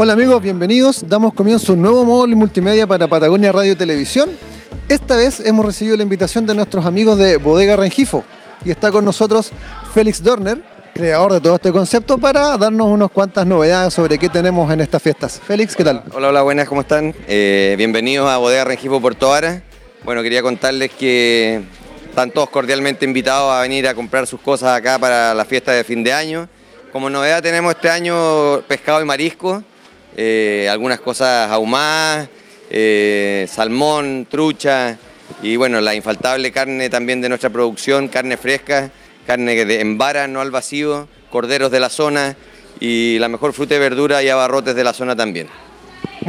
Hola amigos, bienvenidos. Damos comienzo a un nuevo módulo multimedia para Patagonia Radio y Televisión. Esta vez hemos recibido la invitación de nuestros amigos de Bodega Rengifo y está con nosotros Félix Dorner, creador de todo este concepto, para darnos unas cuantas novedades sobre qué tenemos en estas fiestas. Félix, ¿qué tal? Hola, hola, buenas, ¿cómo están? Eh, bienvenidos a Bodega Rengifo Puerto Ara. Bueno, quería contarles que están todos cordialmente invitados a venir a comprar sus cosas acá para la fiesta de fin de año. Como novedad tenemos este año pescado y marisco, eh, algunas cosas ahumadas, eh, salmón, trucha y bueno, la infaltable carne también de nuestra producción, carne fresca, carne de, en vara, no al vacío, corderos de la zona y la mejor fruta y verdura y abarrotes de la zona también.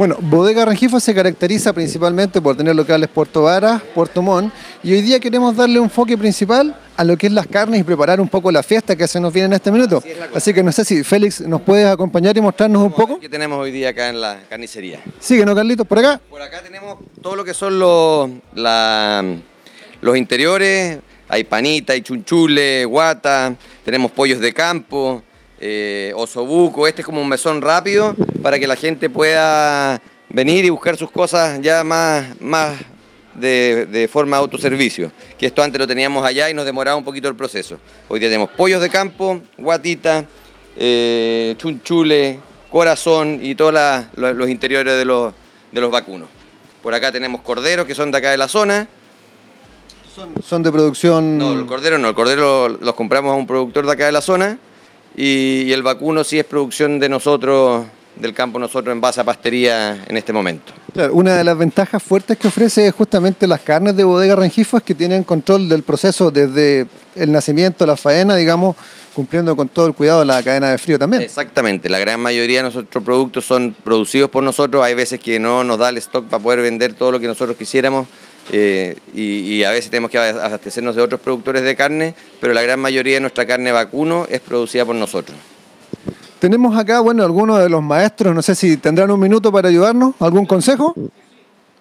Bueno, Bodega Rengifo se caracteriza principalmente por tener locales Puerto Vara, Puerto Montt, y hoy día queremos darle un enfoque principal a lo que es las carnes y preparar un poco la fiesta que se nos viene en este minuto. Así, que no sé si Félix nos puedes acompañar y mostrarnos un poco. ¿Qué tenemos hoy día acá en la carnicería? Síguenos, Carlitos, por acá. Por acá tenemos todo lo que son los, los interiores, hay panita, hay chunchule, guata, tenemos pollos de campo, eh, osobuco, este es como un mesón rápido para que la gente pueda venir y buscar sus cosas ya más, más de, forma autoservicio, que esto antes lo teníamos allá y nos demoraba un poquito el proceso. Hoy día tenemos pollos de campo, guatita, eh, chunchule, corazón y todos los interiores de los, de los vacunos. Por acá tenemos corderos que son de acá de la zona. Son, de producción... No, el cordero no, el cordero los compramos a un productor de acá de la zona y, el vacuno sí es producción de nosotros, del campo nosotros en base a pastería en este momento. una de las ventajas fuertes que ofrece justamente las carnes de bodega Rengifo es que tienen control del proceso desde el nacimiento, la faena, digamos, cumpliendo con todo el cuidado de la cadena de frío también. Exactamente, la gran mayoría de nuestros productos son producidos por nosotros, hay veces que no nos da el stock para poder vender todo lo que nosotros quisiéramos, eh, y, a veces tenemos que abastecernos de otros productores de carne, pero la gran mayoría de nuestra carne vacuno es producida por nosotros. Tenemos acá, bueno, algunos de los maestros, no sé si tendrán un minuto para ayudarnos, algún consejo.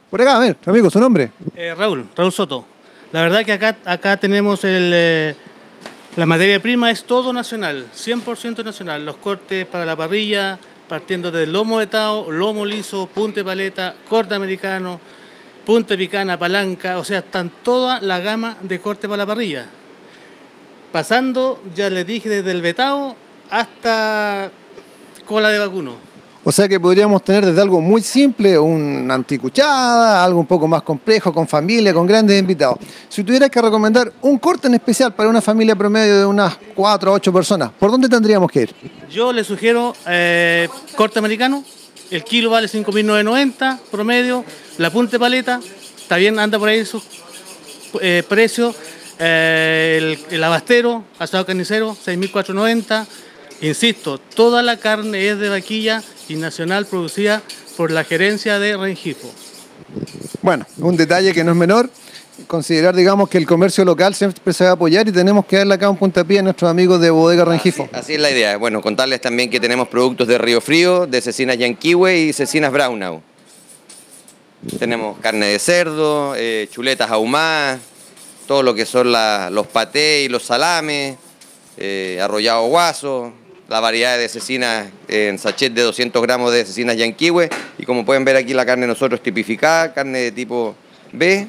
Por acá, a ver, amigo, su nombre. Eh, Raúl, Raúl Soto. La verdad que acá, acá tenemos el, eh, la materia prima, es todo nacional, 100% nacional. Los cortes para la parrilla, partiendo del lomo vetado, lomo liso, punte paleta, corte americano, punta picana, palanca, o sea, están toda la gama de corte para la parrilla. Pasando, ya les dije, desde el vetao hasta cola de vacuno. O sea que podríamos tener desde algo muy simple, una anticuchada, algo un poco más complejo, con familia, con grandes invitados. Si tuvieras que recomendar un corte en especial para una familia promedio de unas 4 o 8 personas, ¿por dónde tendríamos que ir? Yo le sugiero eh, corte americano, el kilo vale 5.990 promedio, la punta paleta, está bien, anda por ahí su eh, precio. Eh, el, abastero, asado carnicero, 6.490. Insisto, toda la carne es de vaquilla y nacional producida por la gerencia de Rengifo. Bueno, un detalle que no es menor, considerar, digamos, que el comercio local siempre se va a apoyar y tenemos que darle acá un puntapié a nuestros amigos de Bodega Rengifo. Así, es la idea. Bueno, contarles también que tenemos productos de Río Frío, de cecinas Yanquiwe y cecinas Brownau. Tenemos carne de cerdo, eh, chuletas ahumadas, todo lo que son los patés y los salames, eh, arrollado guaso, la variedad de cecinas en sachet de 200 gramos de cecinas yanquiwe y como pueden ver aquí la carne nosotros tipificada, carne de tipo B,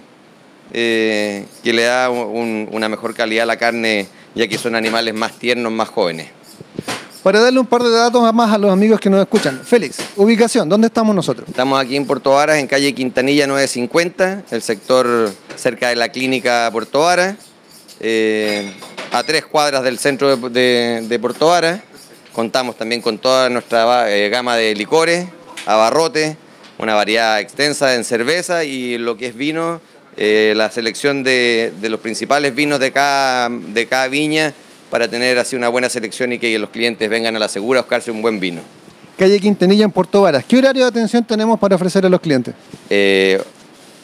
eh, que le da una mejor calidad a la carne ya que son animales más tiernos, más jóvenes. Para darle un par de datos más a los amigos que nos escuchan. Félix, ubicación, ¿dónde estamos nosotros? Estamos aquí en Puerto Varas, en calle Quintanilla 950, el sector cerca de la clínica Puerto Varas, eh, a tres cuadras del centro de, Puerto Varas. Contamos también con toda nuestra eh, gama de licores, abarrotes, una variedad extensa en cerveza y lo que es vino, eh, la selección de, los principales vinos de cada, de cada viña para tener así una buena selección y que los clientes vengan a la segura a buscarse un buen vino. Calle Quintanilla en Puerto Varas. ¿Qué horario de atención tenemos para ofrecer a los clientes? Eh,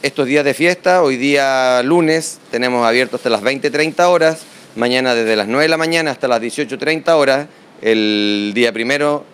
estos días de fiesta, hoy día lunes, tenemos abierto hasta las 20-30 horas, mañana desde las 9 de la mañana hasta las 18-30 horas, el día primero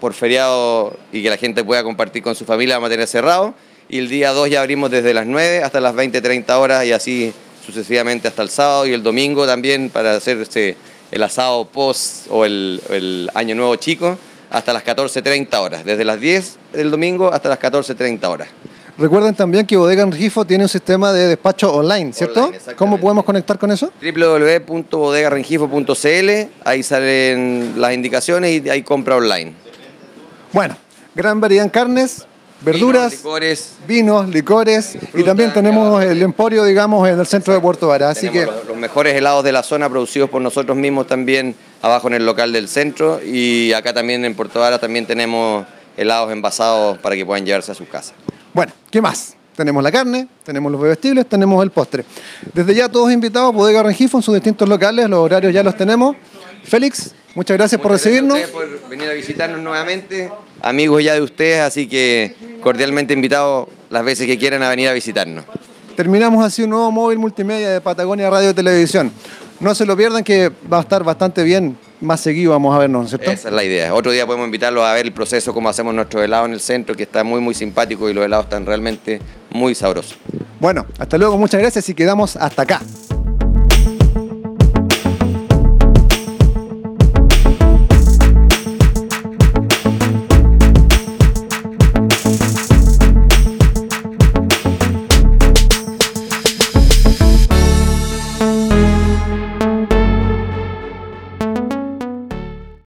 por feriado y que la gente pueda compartir con su familia vamos a tener cerrado, y el día 2 ya abrimos desde las 9 hasta las 20-30 horas y así sucesivamente hasta el sábado y el domingo también para hacer este, el asado post o el, año nuevo chico. hasta las 14.30 horas, desde las 10 del domingo hasta las 14.30 horas. Recuerden también que Bodega Rengifo tiene un sistema de despacho online, ¿cierto? Online. ¿Cómo podemos conectar con eso? www.bodegarengifo.cl, ahí salen las indicaciones y hay compra online. Bueno, gran variedad en carnes, verduras, Vinos, licores, vinos, licores y también tenemos el emporio, digamos, en el centro de Puerto Vara. Así que, los, los mejores helados de la zona producidos por nosotros mismos también abajo en el local del centro y acá también en Puerto Vara también tenemos helados envasados para que puedan llevarse a sus casas. bueno, ¿qué más? Tenemos la carne, tenemos los bebestibles, tenemos el postre. Desde ya todos invitados a Bodega Rengifo en sus distintos locales, los horarios ya los tenemos. Félix, muchas gracias por gracias recibirnos. a ustedes por venir a visitarnos nuevamente, amigos ya de ustedes, así que cordialmente invitados las veces que quieran a venir a visitarnos. Terminamos así un nuevo móvil multimedia de Patagonia Radio y Televisión. No se lo pierdan que va a estar bastante bien, más seguido vamos a vernos, ¿no es ¿cierto? Esa es la idea. Otro día podemos invitarlos a ver el proceso, cómo hacemos nuestro helado en el centro, que está muy, muy simpático y los helados están realmente muy sabrosos. Bueno, hasta luego, muchas gracias y quedamos hasta acá.